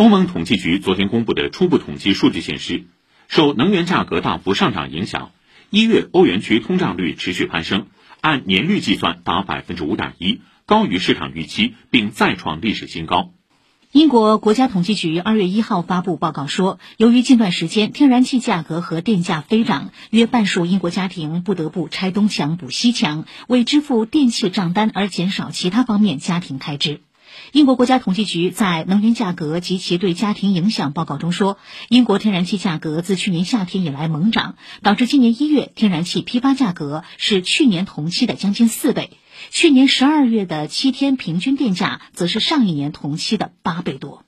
欧盟统计局昨天公布的初步统计数据显示，受能源价格大幅上涨影响，一月欧元区通胀率持续攀升，按年率计算达百分之五点一，高于市场预期，并再创历史新高。英国国家统计局二月一号发布报告说，由于近段时间天然气价格和电价飞涨，约半数英国家庭不得不拆东墙补西墙，为支付电气账单而减少其他方面家庭开支。英国国家统计局在能源价格及其对家庭影响报告中说，英国天然气价格自去年夏天以来猛涨，导致今年一月天然气批发价格是去年同期的将近四倍。去年十二月的七天平均电价则是上一年同期的八倍多。